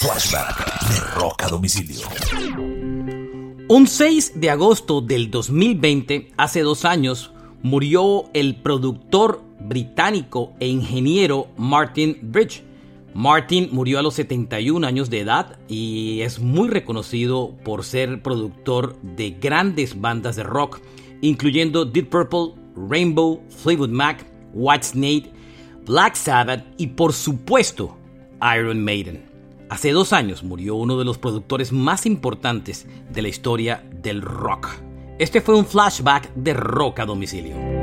Flashback de Rock a Domicilio. Un 6 de agosto del 2020, hace dos años, murió el productor británico e ingeniero Martin Bridge. Martin murió a los 71 años de edad y es muy reconocido por ser productor de grandes bandas de rock, incluyendo Deep Purple, Rainbow, Fleetwood Mac, Whitesnake, Black Sabbath y por supuesto Iron Maiden. Hace dos años murió uno de los productores más importantes de la historia del rock. Este fue un flashback de rock a domicilio.